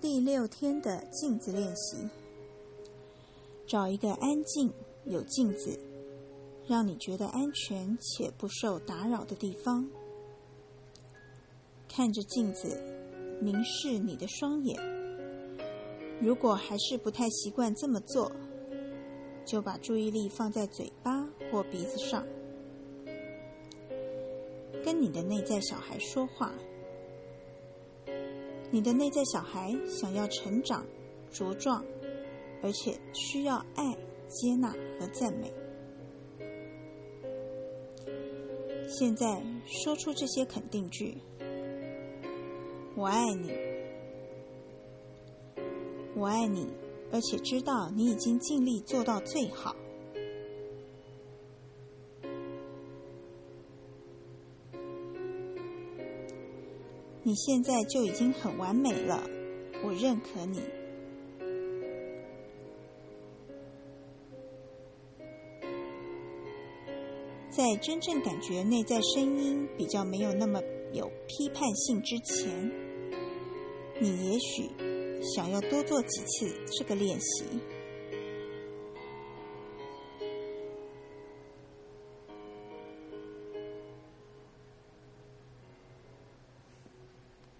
第六天的镜子练习，找一个安静、有镜子，让你觉得安全且不受打扰的地方。看着镜子，凝视你的双眼。如果还是不太习惯这么做，就把注意力放在嘴巴或鼻子上，跟你的内在小孩说话。你的内在小孩想要成长、茁壮，而且需要爱、接纳和赞美。现在说出这些肯定句：“我爱你，我爱你，而且知道你已经尽力做到最好。”你现在就已经很完美了，我认可你。在真正感觉内在声音比较没有那么有批判性之前，你也许想要多做几次这个练习。